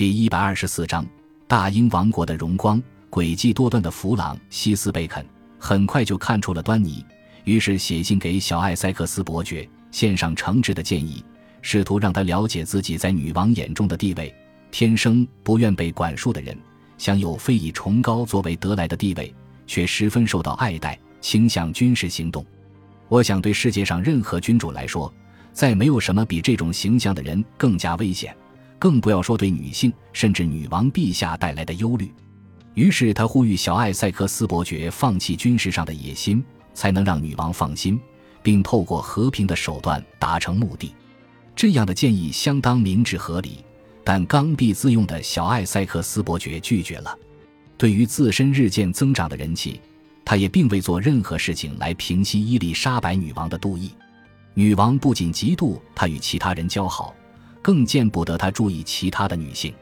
第一百二十四章，大英王国的荣光。诡计多端的弗朗西斯贝肯很快就看出了端倪，于是写信给小艾塞克斯伯爵，献上诚挚的建议，试图让他了解自己在女王眼中的地位。天生不愿被管束的人，享有非以崇高作为得来的地位，却十分受到爱戴，倾向军事行动。我想，对世界上任何君主来说，再没有什么比这种形象的人更加危险。更不要说对女性，甚至女王陛下带来的忧虑。于是他呼吁小艾塞克斯伯爵放弃军事上的野心，才能让女王放心，并透过和平的手段达成目的。这样的建议相当明智合理，但刚愎自用的小艾塞克斯伯爵拒绝了。对于自身日渐增长的人气，他也并未做任何事情来平息伊丽莎白女王的妒意。女王不仅嫉妒他与其他人交好。更见不得他注意其他的女性。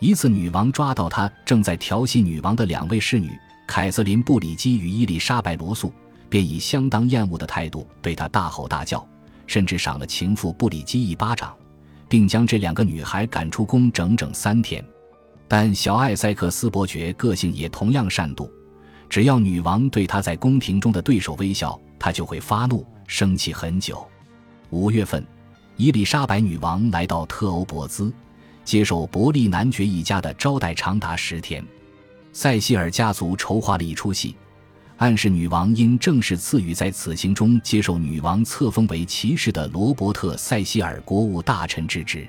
一次，女王抓到他正在调戏女王的两位侍女凯瑟琳·布里基与伊丽莎白·罗素，便以相当厌恶的态度对他大吼大叫，甚至赏了情妇布里基一巴掌，并将这两个女孩赶出宫整整三天。但小艾塞克斯伯爵个性也同样善妒，只要女王对他在宫廷中的对手微笑，他就会发怒，生气很久。五月份。伊丽莎白女王来到特欧伯兹，接受伯利男爵一家的招待长达十天。塞西尔家族筹划了一出戏，暗示女王应正式赐予在此行中接受女王册封为骑士的罗伯特·塞西尔国务大臣之职。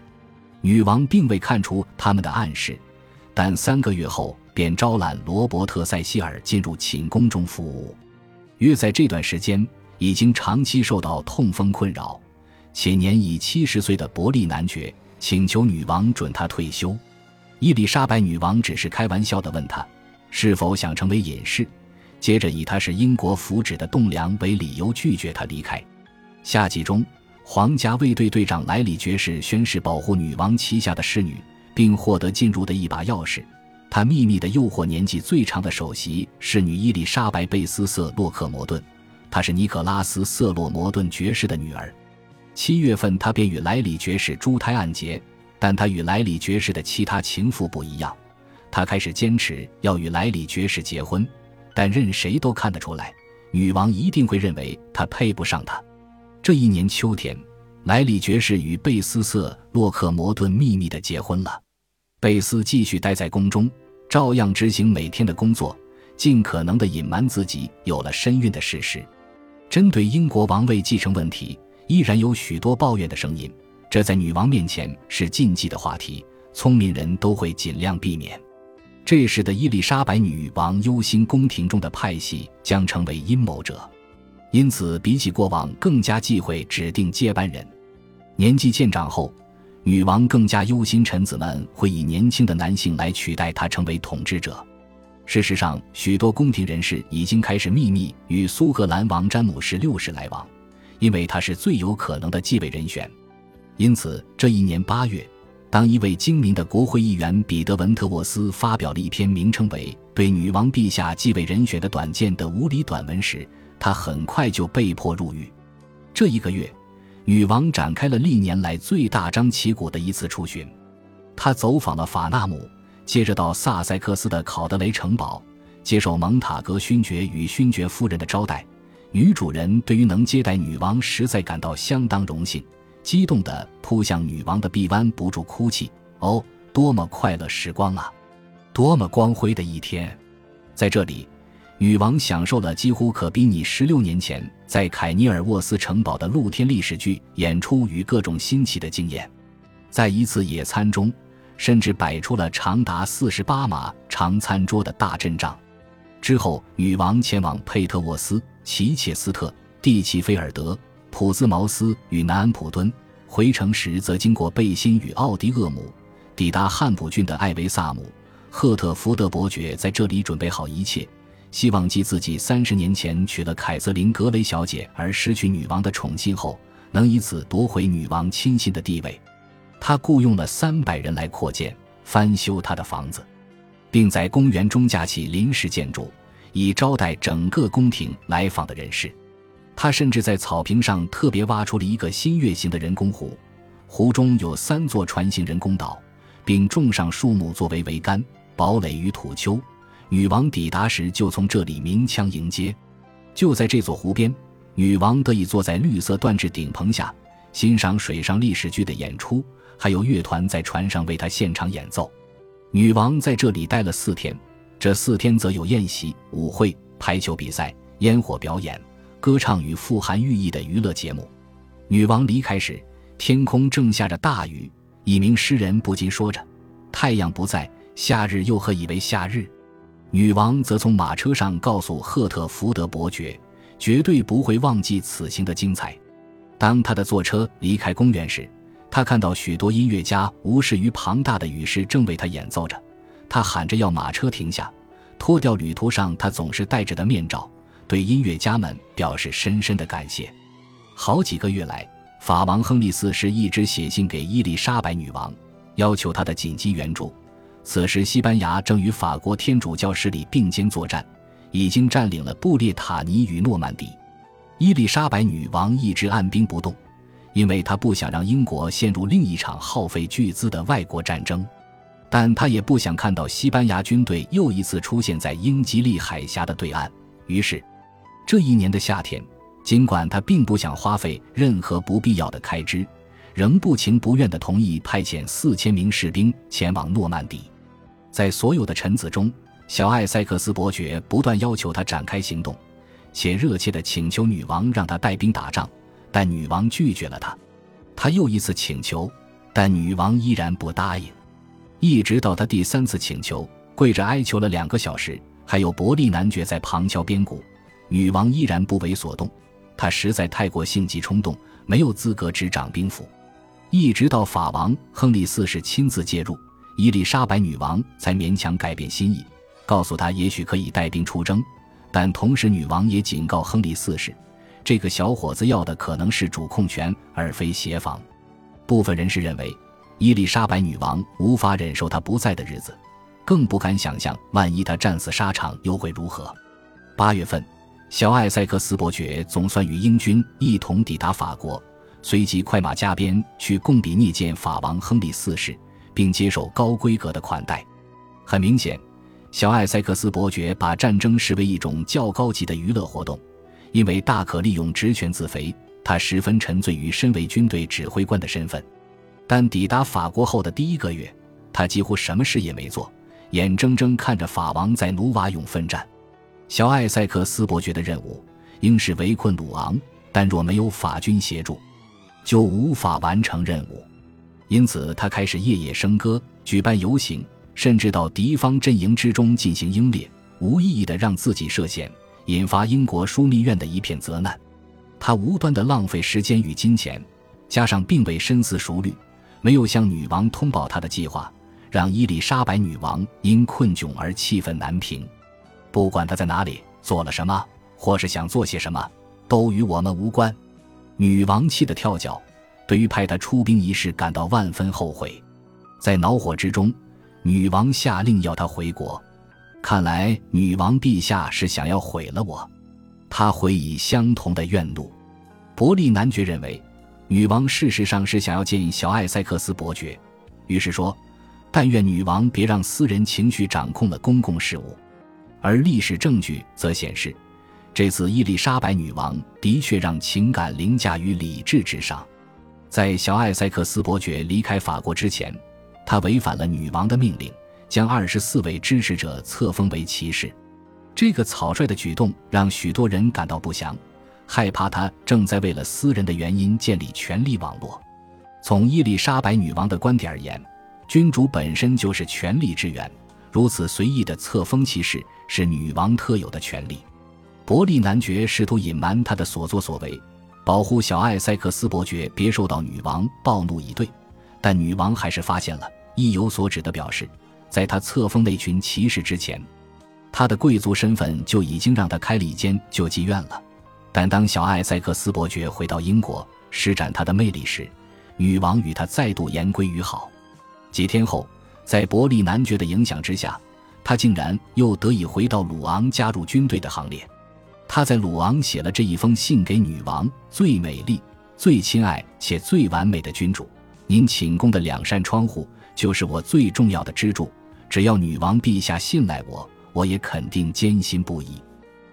女王并未看出他们的暗示，但三个月后便招揽罗伯特·塞西尔进入寝宫中服务。约在这段时间，已经长期受到痛风困扰。且年已七十岁的伯利男爵请求女王准他退休，伊丽莎白女王只是开玩笑地问他是否想成为隐士，接着以他是英国福祉的栋梁为理由拒绝他离开。夏季中，皇家卫队队长莱里爵士宣誓保护女王旗下的侍女，并获得进入的一把钥匙。他秘密地诱惑年纪最长的首席侍女伊丽莎白·贝斯瑟洛克摩顿，她是尼可拉斯·瑟洛摩顿爵士的女儿。七月份，他便与莱里爵士珠胎暗结，但他与莱里爵士的其他情妇不一样，他开始坚持要与莱里爵士结婚，但任谁都看得出来，女王一定会认为他配不上他。这一年秋天，莱里爵士与贝斯瑟洛克摩顿秘密的结婚了。贝斯继续待在宫中，照样执行每天的工作，尽可能的隐瞒自己有了身孕的事实。针对英国王位继承问题。依然有许多抱怨的声音，这在女王面前是禁忌的话题，聪明人都会尽量避免。这时的伊丽莎白女王忧心宫廷中的派系将成为阴谋者，因此比起过往更加忌讳指定接班人。年纪渐长后，女王更加忧心臣子们会以年轻的男性来取代她成为统治者。事实上，许多宫廷人士已经开始秘密与苏格兰王詹姆士六世来往。因为他是最有可能的继位人选，因此这一年八月，当一位精明的国会议员彼得文特沃斯发表了一篇名称为《对女王陛下继位人选的短见》的无理短文时，他很快就被迫入狱。这一个月，女王展开了历年来最大张旗鼓的一次出巡，她走访了法纳姆，接着到萨塞克斯的考德雷城堡，接受蒙塔格勋爵与勋爵夫人的招待。女主人对于能接待女王实在感到相当荣幸，激动地扑向女王的臂弯，不住哭泣。哦，多么快乐时光啊！多么光辉的一天！在这里，女王享受了几乎可比拟十六年前在凯尼尔沃斯城堡的露天历史剧演出与各种新奇的经验。在一次野餐中，甚至摆出了长达四十八码长餐桌的大阵仗。之后，女王前往佩特沃斯。齐切斯特、蒂奇菲尔德、普兹茅斯与南安普敦，回城时则经过贝辛与奥迪厄姆，抵达汉普郡的艾维萨姆。赫特福德伯爵在这里准备好一切，希望继自己三十年前娶了凯瑟琳·格雷小姐而失去女王的宠信后，能以此夺回女王亲信的地位。他雇佣了三百人来扩建、翻修他的房子，并在公园中架起临时建筑。以招待整个宫廷来访的人士，他甚至在草坪上特别挖出了一个新月形的人工湖，湖中有三座船形人工岛，并种上树木作为桅杆，堡垒于土丘。女王抵达时，就从这里鸣枪迎接。就在这座湖边，女王得以坐在绿色缎制顶棚下，欣赏水上历史剧的演出，还有乐团在船上为她现场演奏。女王在这里待了四天，这四天则有宴席、舞会、排球比赛、烟火表演、歌唱与富含寓意的娱乐节目。女王离开时，天空正下着大雨。一名诗人不禁说着：“太阳不在，夏日又何以为夏日？”女王则从马车上告诉赫特福德伯爵，绝对不会忘记此行的精彩。当他的坐车离开公园时，他看到许多音乐家无视于庞大的雨势，正为他演奏着。他喊着要马车停下，脱掉旅途上他总是戴着的面罩，对音乐家们表示深深的感谢。好几个月来，法王亨利四世一直写信给伊丽莎白女王，要求她的紧急援助。此时，西班牙正与法国天主教势力并肩作战，已经占领了布列塔尼与诺曼底。伊丽莎白女王一直按兵不动，因为他不想让英国陷入另一场耗费巨资的外国战争，但他也不想看到西班牙军队又一次出现在英吉利海峡的对岸。于是，这一年的夏天，尽管他并不想花费任何不必要的开支，仍不情不愿地同意派遣四千名士兵前往诺曼底。在所有的臣子中，小艾塞克斯伯爵不断要求他展开行动，且热切地请求女王让他带兵打仗，但女王拒绝了他。他又一次请求，但女王依然不答应。一直到他第三次请求，跪着哀求了两个小时，还有伯利男爵在旁敲边鼓，女王依然不为所动。他实在太过性急冲动，没有资格执掌兵符。一直到法王亨利四世亲自介入。伊丽莎白女王才勉强改变心意，告诉他也许可以带兵出征，但同时女王也警告亨利四世，这个小伙子要的可能是主控权而非协防。部分人士认为，伊丽莎白女王无法忍受他不在的日子，更不敢想象万一他战死沙场又会如何。八月份，小艾塞克斯伯爵总算与英军一同抵达法国，随即快马加鞭去贡比涅见法王亨利四世。并接受高规格的款待。很明显，小艾塞克斯伯爵把战争视为一种较高级的娱乐活动，因为大可利用职权自肥。他十分沉醉于身为军队指挥官的身份。但抵达法国后的第一个月，他几乎什么事也没做，眼睁睁看着法王在努瓦永奋战。小艾塞克斯伯爵的任务应是围困鲁昂，但若没有法军协助，就无法完成任务。因此，他开始夜夜笙歌，举办游行，甚至到敌方阵营之中进行英烈，无意义的让自己涉险，引发英国枢密院的一片责难。他无端的浪费时间与金钱，加上并未深思熟虑，没有向女王通报他的计划，让伊丽莎白女王因困窘而气愤难平。不管他在哪里做了什么，或是想做些什么，都与我们无关。女王气得跳脚。对于派他出兵一事感到万分后悔，在恼火之中，女王下令要他回国。看来女王陛下是想要毁了我，他回以相同的怨怒。伯利男爵认为，女王事实上是想要见小艾塞克斯伯爵，于是说：“但愿女王别让私人情绪掌控了公共事务。”而历史证据则显示，这次伊丽莎白女王的确让情感凌驾于理智之上。在小艾塞克斯伯爵离开法国之前，他违反了女王的命令，将二十四位支持者册封为骑士。这个草率的举动让许多人感到不祥，害怕他正在为了私人的原因建立权力网络。从伊丽莎白女王的观点而言，君主本身就是权力之源，如此随意的册封骑士是女王特有的权利。伯利男爵试图隐瞒他的所作所为。保护小艾塞克斯伯爵别受到女王暴怒以对，但女王还是发现了，意有所指的表示，在他册封那群骑士之前，他的贵族身份就已经让他开了一间救济院了。但当小艾塞克斯伯爵回到英国施展他的魅力时，女王与他再度言归于好。几天后，在伯利男爵的影响之下，他竟然又得以回到鲁昂加入军队的行列。他在鲁昂写了这一封信给女王：“最美丽、最亲爱且最完美的君主，您寝宫的两扇窗户就是我最重要的支柱。只要女王陛下信赖我，我也肯定坚信不疑。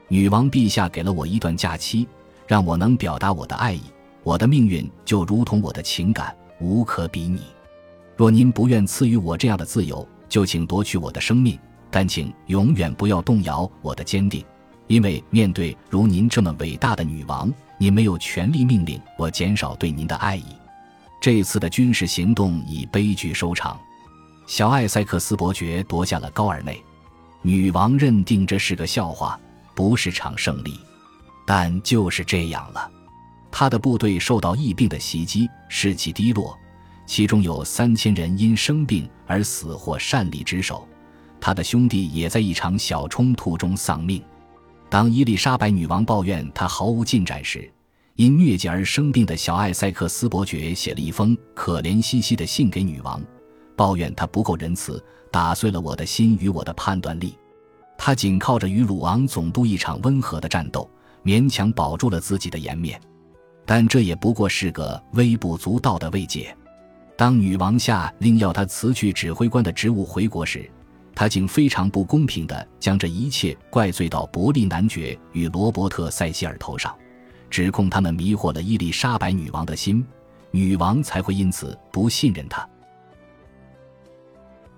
女王陛下给了我一段假期，让我能表达我的爱意。我的命运就如同我的情感，无可比拟。若您不愿赐予我这样的自由，就请夺去我的生命，但请永远不要动摇我的坚定，因为面对如您这么伟大的女王，您没有权利命令我减少对您的爱意。这次的军事行动以悲剧收场。小艾塞克斯伯爵夺下了高尔内，女王认定这是个笑话，不是场胜利，但就是这样了。他的部队受到疫病的袭击，士气低落，其中有三千人因生病而死或擅离职守。他的兄弟也在一场小冲突中丧命。当伊丽莎白女王抱怨他毫无进展时，因疟疾而生病的小艾塞克斯伯爵写了一封可怜兮兮的信给女王。抱怨他不够仁慈，打碎了我的心与我的判断力。他仅靠着与鲁昂总督一场温和的战斗，勉强保住了自己的颜面，但这也不过是个微不足道的慰藉。当女王下令要他辞去指挥官的职务回国时，他竟非常不公平地将这一切怪罪到伯利男爵与罗伯特·塞西尔头上，指控他们迷惑了伊丽莎白女王的心，女王才会因此不信任他。